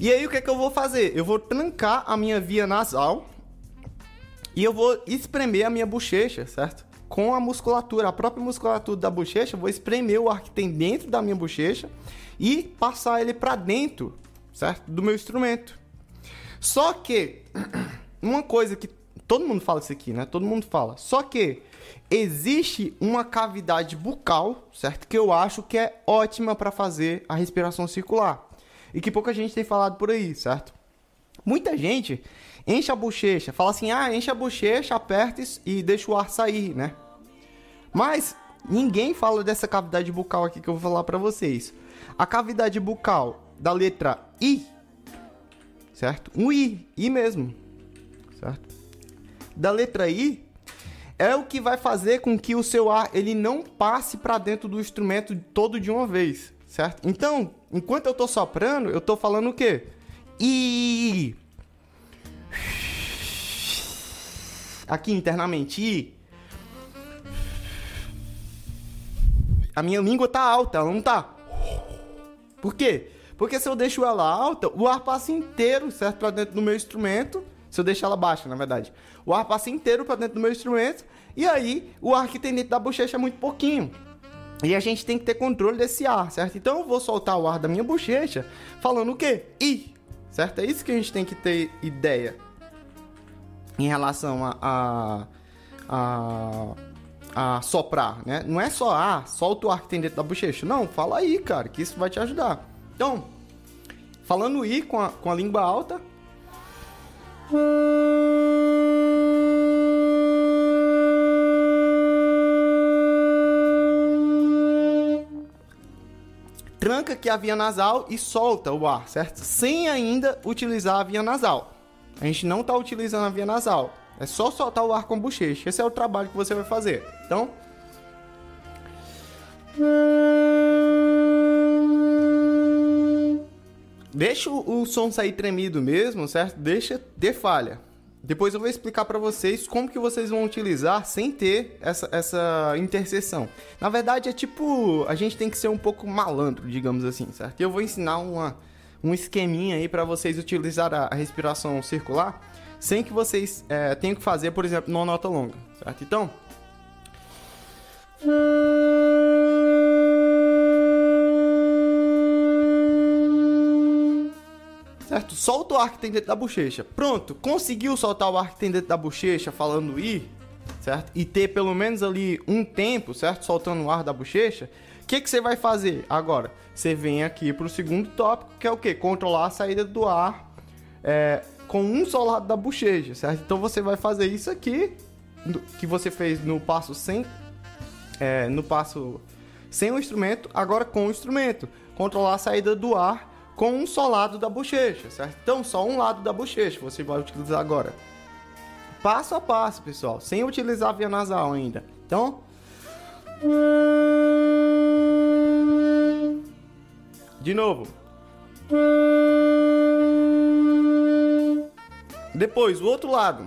E aí o que é que eu vou fazer? Eu vou trancar a minha via nasal e eu vou espremer a minha bochecha, certo? Com a musculatura, a própria musculatura da bochecha, vou espremer o ar que tem dentro da minha bochecha e passar ele para dentro, certo? Do meu instrumento. Só que (clears throat) uma coisa que todo mundo fala isso aqui, né? Todo mundo fala. Só que existe uma cavidade bucal, certo? Que eu acho que é ótima para fazer a respiração circular. E que pouca gente tem falado por aí, certo? Muita gente enche a bochecha, fala assim: "Ah, enche a bochecha, aperta e deixa o ar sair", né? Mas ninguém fala dessa cavidade bucal aqui que eu vou falar para vocês. A cavidade bucal da letra I, certo? Um I, I mesmo, certo? Da letra I é o que vai fazer com que o seu ar ele não passe para dentro do instrumento todo de uma vez, certo? Então, enquanto eu tô soprando, eu tô falando o quê? I. Aqui internamente, I. A minha língua tá alta, ela não tá. Por quê? Porque se eu deixo ela alta, o ar passa inteiro, certo? Pra dentro do meu instrumento. Se eu deixar ela baixa, na verdade. O ar passa inteiro pra dentro do meu instrumento. E aí, o ar que tem dentro da bochecha é muito pouquinho. E a gente tem que ter controle desse ar, certo? Então eu vou soltar o ar da minha bochecha falando o quê? I. Certo? É isso que a gente tem que ter ideia em relação a, a, a a soprar, né? Não é só, ah, solta o ar que tem dentro da bochecha. Não, fala aí, cara, que isso vai te ajudar. Então, falando I com a, com a língua alta. Tranca aqui a via nasal e solta o ar, certo? Sem ainda utilizar a via nasal. A gente não está utilizando a via nasal. É só soltar o ar com bochecha. Esse é o trabalho que você vai fazer. Então. Deixa o som sair tremido mesmo, certo? Deixa ter falha. Depois eu vou explicar para vocês como que vocês vão utilizar sem ter essa, essa interseção. Na verdade é tipo, a gente tem que ser um pouco malandro, digamos assim, certo? Eu vou ensinar uma, um esqueminha aí para vocês utilizar a, a respiração circular sem que vocês é, tenham que fazer, por exemplo, numa nota longa, certo? Então. Certo? Solta o ar que tem dentro da bochecha. Pronto, conseguiu soltar o ar que tem dentro da bochecha falando I, certo? E ter pelo menos ali um tempo, certo? Soltando o ar da bochecha. O que, que você vai fazer agora? Você vem aqui para o segundo tópico, que é o que? Controlar a saída do ar é, com um só lado da bochecha, certo? Então você vai fazer isso aqui, que você fez no passo sem, é, no passo sem o instrumento, agora com o instrumento. Controlar a saída do ar com um só lado da bochecha, certo? Então só um lado da bochecha você vai utilizar agora. Passo a passo, pessoal, sem utilizar a via nasal ainda. Então. De novo. Depois, o outro lado.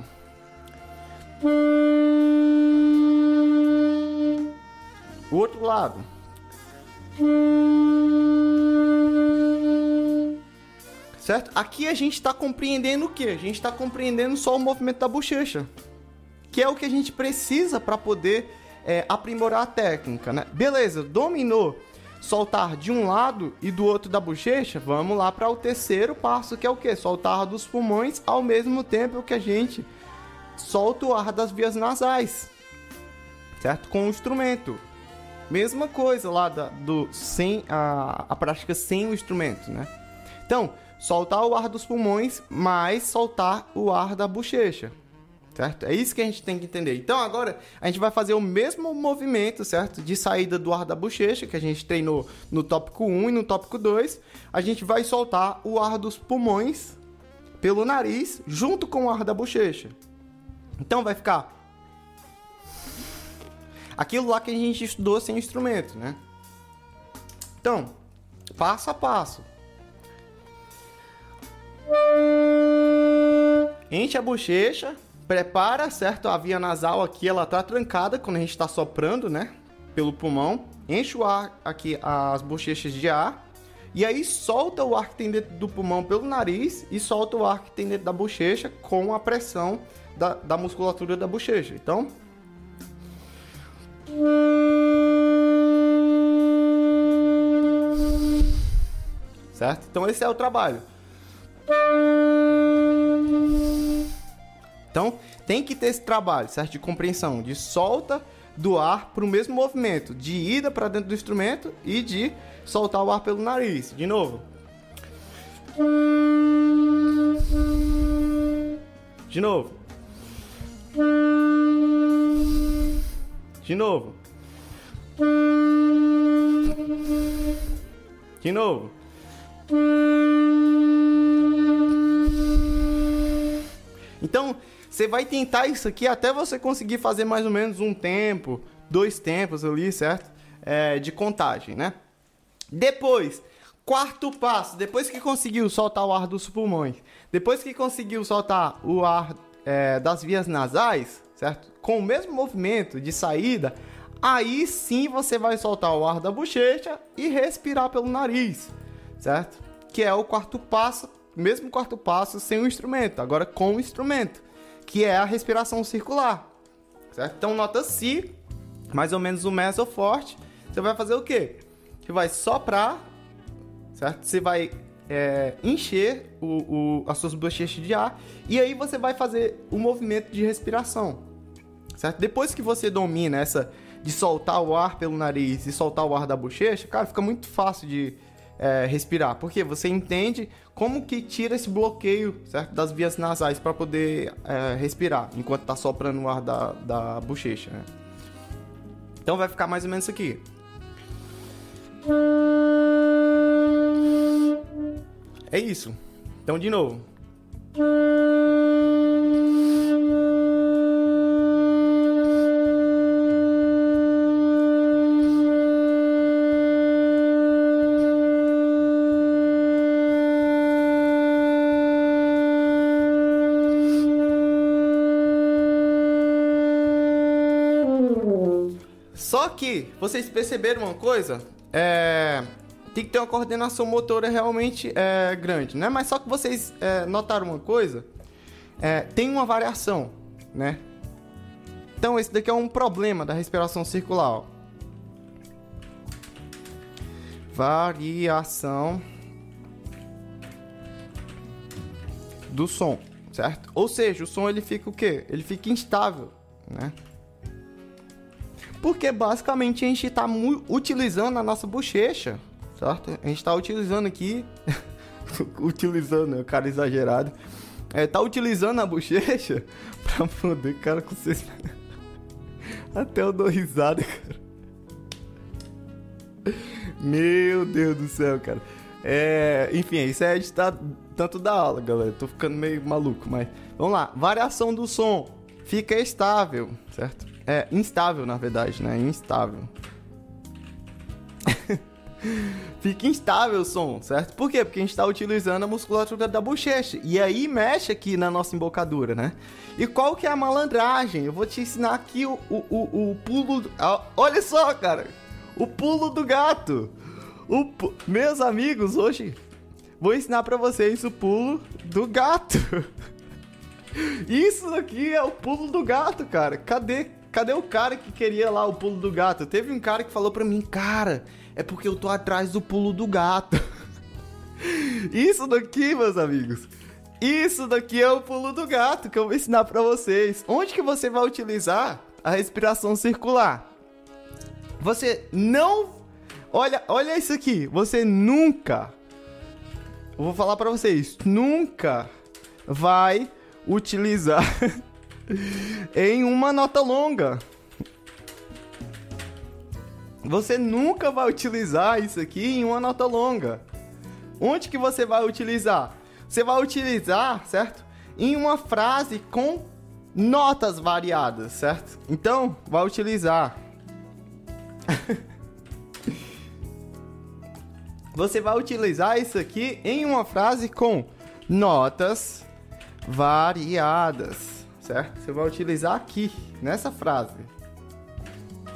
O outro lado. Certo? Aqui a gente está compreendendo o que? A gente está compreendendo só o movimento da bochecha, que é o que a gente precisa para poder é, aprimorar a técnica, né? Beleza, dominou soltar de um lado e do outro da bochecha, vamos lá para o terceiro passo, que é o que? Soltar dos pulmões ao mesmo tempo que a gente solta o ar das vias nasais, certo? Com o instrumento. Mesma coisa lá da, do sem a, a prática sem o instrumento, né? Então, soltar o ar dos pulmões, mais soltar o ar da bochecha certo? É isso que a gente tem que entender. Então agora a gente vai fazer o mesmo movimento, certo? De saída do ar da bochecha que a gente treinou no tópico 1 e no tópico 2. A gente vai soltar o ar dos pulmões pelo nariz junto com o ar da bochecha. Então vai ficar aquilo lá que a gente estudou sem instrumento, né? Então, passo a passo. Enche a bochecha, prepara, certo? A via nasal aqui, ela tá trancada quando a gente tá soprando, né? Pelo pulmão. Enche o ar aqui, as bochechas de ar. E aí solta o ar que tem dentro do pulmão pelo nariz e solta o ar que tem dentro da bochecha com a pressão da, da musculatura da bochecha. Então. Certo? Então esse é o trabalho. Então, tem que ter esse trabalho, certo? De compreensão, de solta do ar para o mesmo movimento, de ida para dentro do instrumento e de soltar o ar pelo nariz. De novo. De novo. De novo. De novo. Então, você vai tentar isso aqui até você conseguir fazer mais ou menos um tempo, dois tempos ali, certo? É, de contagem, né? Depois, quarto passo, depois que conseguiu soltar o ar dos pulmões, depois que conseguiu soltar o ar é, das vias nasais, certo? Com o mesmo movimento de saída, aí sim você vai soltar o ar da bochecha e respirar pelo nariz, certo? Que é o quarto passo, mesmo quarto passo sem o instrumento, agora com o instrumento, que é a respiração circular, certo? Então nota Si, mais ou menos o meso forte, você vai fazer o quê? Você vai soprar, certo? Você vai é, encher o, o, as suas bochechas de ar e aí você vai fazer o movimento de respiração, certo? Depois que você domina essa de soltar o ar pelo nariz e soltar o ar da bochecha, cara, fica muito fácil de é, respirar, porque você entende como que tira esse bloqueio certo? das vias nasais para poder é, respirar enquanto tá soprando o ar da, da bochecha. Né? Então vai ficar mais ou menos isso aqui. É isso. Então, de novo. Que vocês perceberam uma coisa? É tem que ter uma coordenação motora realmente é, grande, né? Mas só que vocês é, notaram uma coisa, é, tem uma variação, né? Então esse daqui é um problema da respiração circular. Ó. Variação do som, certo? Ou seja, o som ele fica o quê? Ele fica instável, né? Porque basicamente a gente está utilizando a nossa bochecha certo? A gente está utilizando aqui, (laughs) utilizando, é cara exagerado, é, tá utilizando a bochecha (laughs) para poder, cara, com vocês... (laughs) Até eu dou risada, cara. Meu Deus do céu, cara. É, enfim, isso é editar tanto da aula, galera. Tô ficando meio maluco, mas vamos lá. Variação do som fica estável, certo? É instável, na verdade, né? Instável. (laughs) fica instável o som, certo? Por quê? Porque a gente está utilizando a musculatura da bochecha. E aí mexe aqui na nossa embocadura, né? E qual que é a malandragem? Eu vou te ensinar aqui o, o, o, o pulo... Olha só, cara! O pulo do gato! O, meus amigos, hoje vou ensinar para vocês o pulo do gato. (laughs) Isso aqui é o pulo do gato, cara. Cadê, cadê o cara que queria lá o pulo do gato? Teve um cara que falou para mim, cara, é porque eu tô atrás do pulo do gato. (laughs) Isso daqui, meus amigos, isso daqui é o pulo do gato que eu vou ensinar para vocês. Onde que você vai utilizar a respiração circular? Você não Olha, olha isso aqui, você nunca vou falar para vocês, nunca vai utilizar (laughs) em uma nota longa. Você nunca vai utilizar isso aqui em uma nota longa. Onde que você vai utilizar? Você vai utilizar, certo? Em uma frase com notas variadas, certo? Então, vai utilizar. (laughs) você vai utilizar isso aqui em uma frase com notas variadas, certo? Você vai utilizar aqui, nessa frase.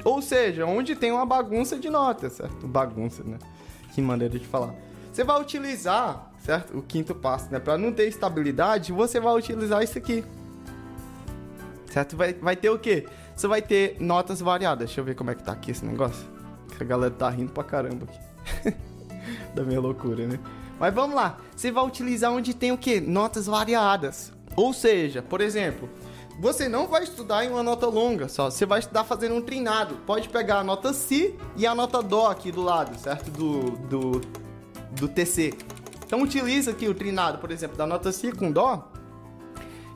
Ou seja, onde tem uma bagunça de notas, certo? Bagunça, né? Que maneira de falar. Você vai utilizar, certo? O quinto passo, né? Para não ter estabilidade, você vai utilizar isso aqui. Certo? Vai, vai ter o quê? Você vai ter notas variadas. Deixa eu ver como é que tá aqui esse negócio. Que a galera tá rindo pra caramba aqui. (laughs) da minha loucura, né? Mas vamos lá. Você vai utilizar onde tem o quê? Notas variadas. Ou seja, por exemplo, você não vai estudar em uma nota longa só, você vai estudar fazendo um trinado. Pode pegar a nota Si e a nota Dó aqui do lado, certo? Do, do, do TC. Então utiliza aqui o trinado, por exemplo, da nota Si com Dó.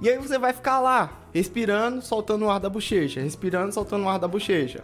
E aí você vai ficar lá, respirando, soltando o ar da bochecha, respirando, soltando o ar da bochecha.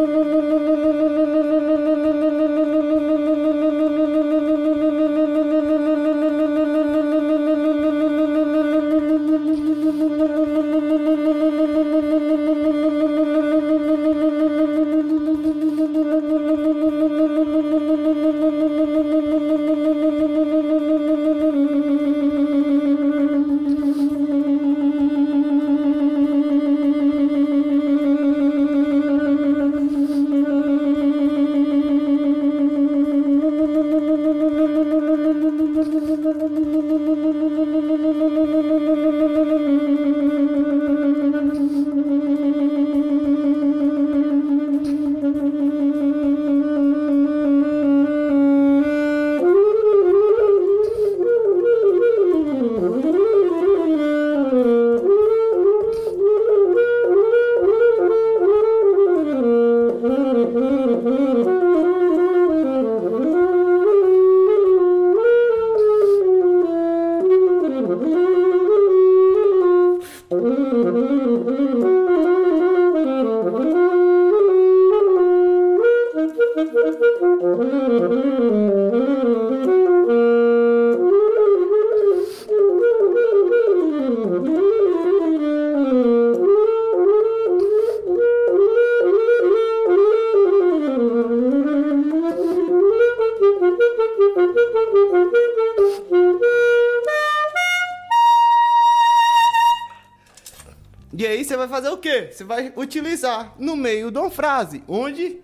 Você vai utilizar no meio de uma frase, onde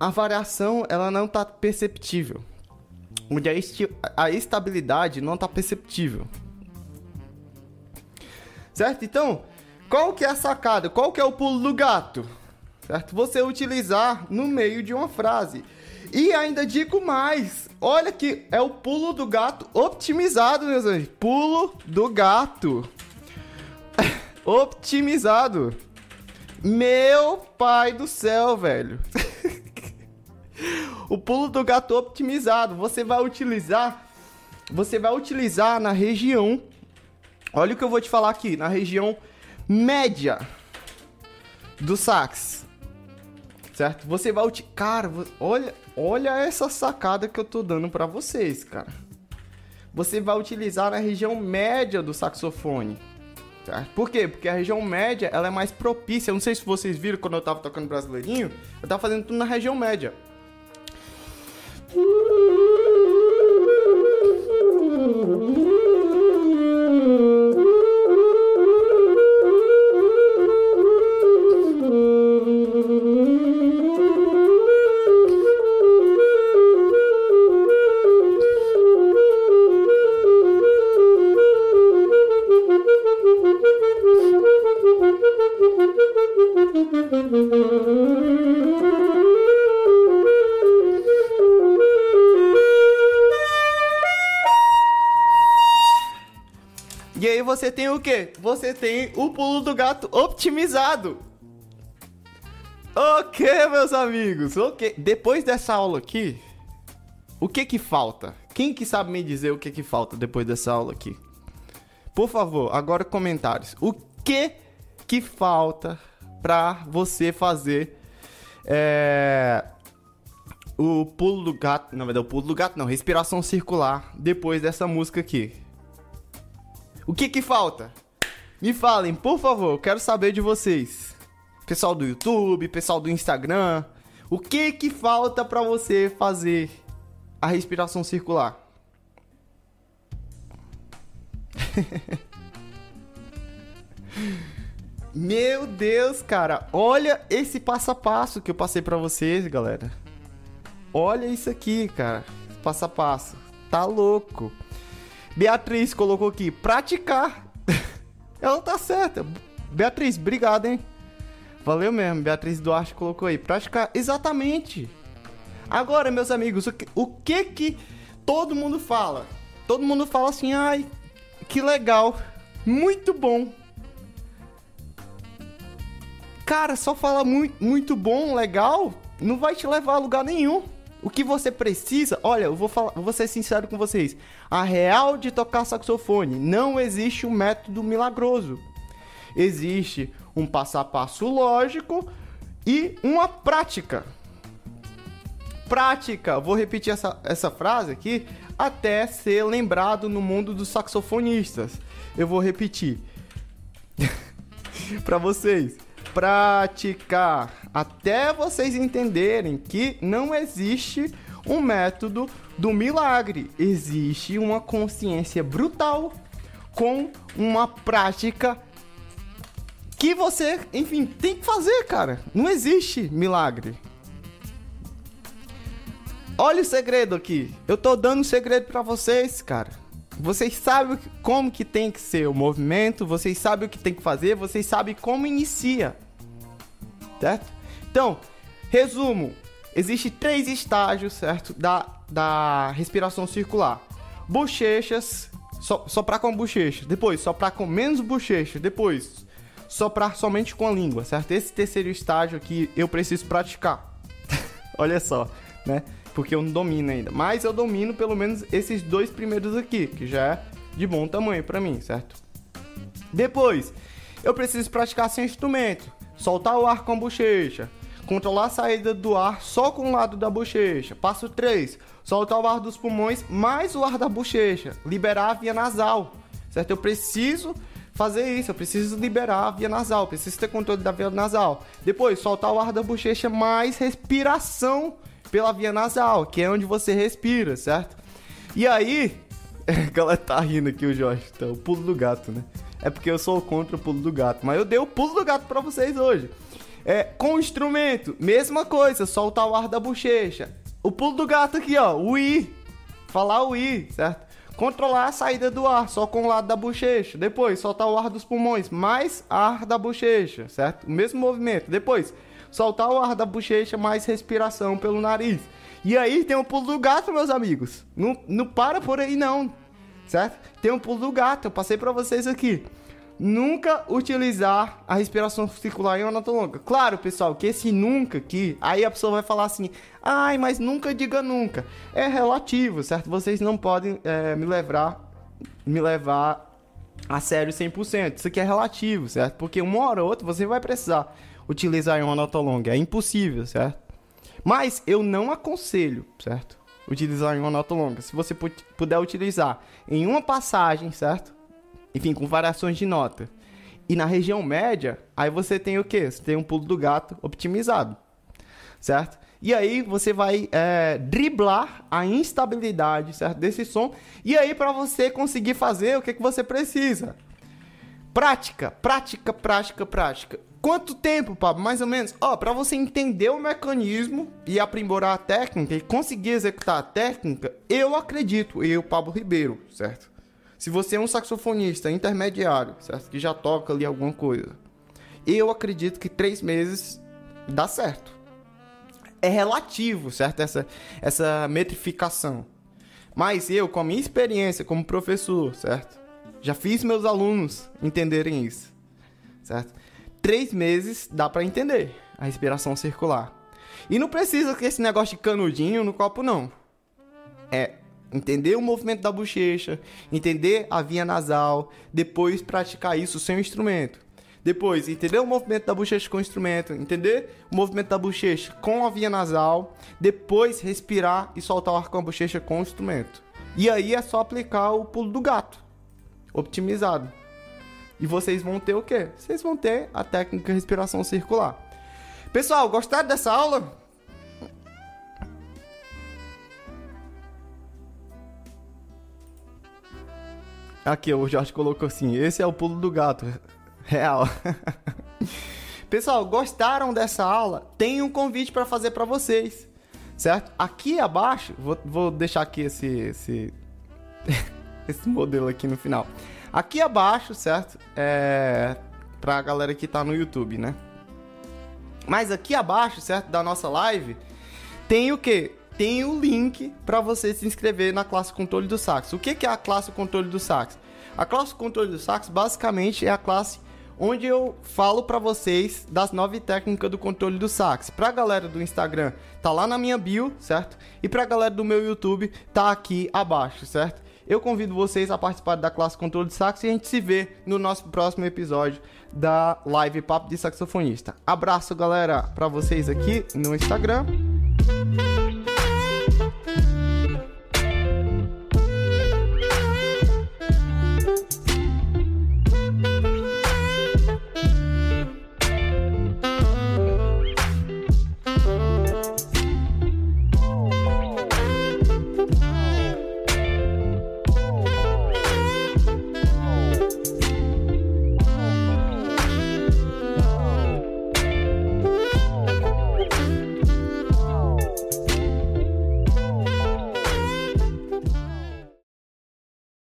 a variação ela não está perceptível. Onde a, a estabilidade não está perceptível. Certo? Então, qual que é a sacada? Qual que é o pulo do gato? Certo? Você utilizar no meio de uma frase. E ainda digo mais. Olha que é o pulo do gato optimizado, meus amigos. Pulo do gato optimizado. Meu pai do céu, velho. (laughs) o pulo do gato optimizado. Você vai utilizar. Você vai utilizar na região. Olha o que eu vou te falar aqui. Na região média do sax. Certo? Você vai utilizar. Cara, olha, olha essa sacada que eu tô dando para vocês, cara. Você vai utilizar na região média do saxofone. Tá? Por quê? Porque a região média ela é mais propícia. Eu não sei se vocês viram quando eu tava tocando brasileirinho, eu tava fazendo tudo na região média. Quê? Você tem o pulo do gato optimizado. Ok, meus amigos, ok. Depois dessa aula aqui, o que que falta? Quem que sabe me dizer o que que falta depois dessa aula aqui? Por favor, agora comentários. O que que falta pra você fazer é, o pulo do gato? Não, verdade, o pulo do gato não, respiração circular depois dessa música aqui. O que que falta? Me falem, por favor, quero saber de vocês. Pessoal do YouTube, pessoal do Instagram, o que que falta para você fazer a respiração circular? (laughs) Meu Deus, cara, olha esse passo a passo que eu passei para vocês, galera. Olha isso aqui, cara, passo a passo. Tá louco. Beatriz colocou aqui, praticar. (laughs) Ela tá certa. Beatriz, obrigado, hein? Valeu mesmo, Beatriz Duarte colocou aí. Praticar, exatamente. Agora, meus amigos, o que, o que que todo mundo fala? Todo mundo fala assim, ai, que legal, muito bom. Cara, só falar muito, muito bom, legal, não vai te levar a lugar nenhum. O que você precisa, olha, eu vou, falar, vou ser sincero com vocês. A real de tocar saxofone não existe um método milagroso. Existe um passo a passo lógico e uma prática. Prática, vou repetir essa, essa frase aqui até ser lembrado no mundo dos saxofonistas. Eu vou repetir (laughs) para vocês praticar até vocês entenderem que não existe um método do milagre, existe uma consciência brutal com uma prática que você, enfim, tem que fazer, cara. Não existe milagre. Olha o segredo aqui. Eu tô dando um segredo para vocês, cara. Vocês sabem como que tem que ser o movimento, vocês sabem o que tem que fazer, vocês sabem como inicia. Certo? Então, resumo. Existem três estágios, certo? Da, da respiração circular. Bochechas, so, soprar com bochecha. Depois, soprar com menos bochecha. Depois, soprar somente com a língua, certo? Esse terceiro estágio aqui eu preciso praticar. (laughs) Olha só, né? Porque eu não domino ainda. Mas eu domino pelo menos esses dois primeiros aqui, que já é de bom tamanho para mim, certo? Depois, eu preciso praticar sem instrumento. Soltar o ar com a bochecha. Controlar a saída do ar só com o lado da bochecha. Passo 3. Soltar o ar dos pulmões mais o ar da bochecha. Liberar a via nasal. Certo? Eu preciso fazer isso, eu preciso liberar a via nasal, preciso ter controle da via nasal. Depois, soltar o ar da bochecha mais respiração pela via nasal, que é onde você respira, certo? E aí, (laughs) a galera tá rindo aqui, o Jorge, então, o pulo do gato, né? É porque eu sou contra o pulo do gato, mas eu dei o pulo do gato para vocês hoje. É, com o instrumento, mesma coisa, soltar o ar da bochecha. O pulo do gato aqui, ó, o I. Falar o I, certo? Controlar a saída do ar só com o lado da bochecha. Depois, soltar o ar dos pulmões, mais ar da bochecha, certo? O mesmo movimento. Depois, soltar o ar da bochecha, mais respiração pelo nariz. E aí tem o pulo do gato, meus amigos. Não, não para por aí, não. Certo? Tem o pulo do gato, eu passei para vocês aqui nunca utilizar a respiração circular em uma nota longa. Claro, pessoal, que esse nunca aqui, aí a pessoa vai falar assim, ai, mas nunca diga nunca. É relativo, certo? Vocês não podem é, me levar, me levar a sério 100%. Isso aqui é relativo, certo? Porque uma hora ou outra você vai precisar utilizar em uma nota longa. É impossível, certo? Mas eu não aconselho, certo? Utilizar em uma nota longa. Se você puder utilizar em uma passagem, certo? enfim, com variações de nota. E na região média, aí você tem o quê? Você tem um pulo do gato optimizado, certo? E aí você vai é, driblar a instabilidade, certo? Desse som. E aí para você conseguir fazer, o que, que você precisa? Prática, prática, prática, prática. Quanto tempo, Pablo? Mais ou menos? Ó, para você entender o mecanismo e aprimorar a técnica e conseguir executar a técnica, eu acredito, eu, Pablo Ribeiro, certo? Se você é um saxofonista intermediário, certo? Que já toca ali alguma coisa, eu acredito que três meses dá certo. É relativo, certo? Essa, essa metrificação. Mas eu, com a minha experiência como professor, certo? Já fiz meus alunos entenderem isso, certo? Três meses dá para entender a respiração circular. E não precisa que esse negócio de canudinho no copo, não. É entender o movimento da bochecha, entender a via nasal, depois praticar isso sem o instrumento. Depois, entender o movimento da bochecha com o instrumento, entender o movimento da bochecha com a via nasal, depois respirar e soltar o ar com a bochecha com o instrumento. E aí é só aplicar o pulo do gato, optimizado. E vocês vão ter o quê? Vocês vão ter a técnica respiração circular. Pessoal, gostaram dessa aula? Aqui, o Jorge colocou assim: esse é o pulo do gato. Real. (laughs) Pessoal, gostaram dessa aula? Tem um convite para fazer para vocês, certo? Aqui abaixo, vou, vou deixar aqui esse, esse, (laughs) esse modelo aqui no final. Aqui abaixo, certo? É pra galera que tá no YouTube, né? Mas aqui abaixo, certo, da nossa live, tem o quê? Tem o link para você se inscrever na classe controle do sax. O que que é a classe controle do sax? A classe controle do sax basicamente é a classe onde eu falo para vocês das nove técnicas do controle do sax. Pra galera do Instagram, tá lá na minha bio, certo? E pra galera do meu YouTube, tá aqui abaixo, certo? Eu convido vocês a participar da classe controle de sax e a gente se vê no nosso próximo episódio da live Papo de Saxofonista. Abraço, galera, para vocês aqui no Instagram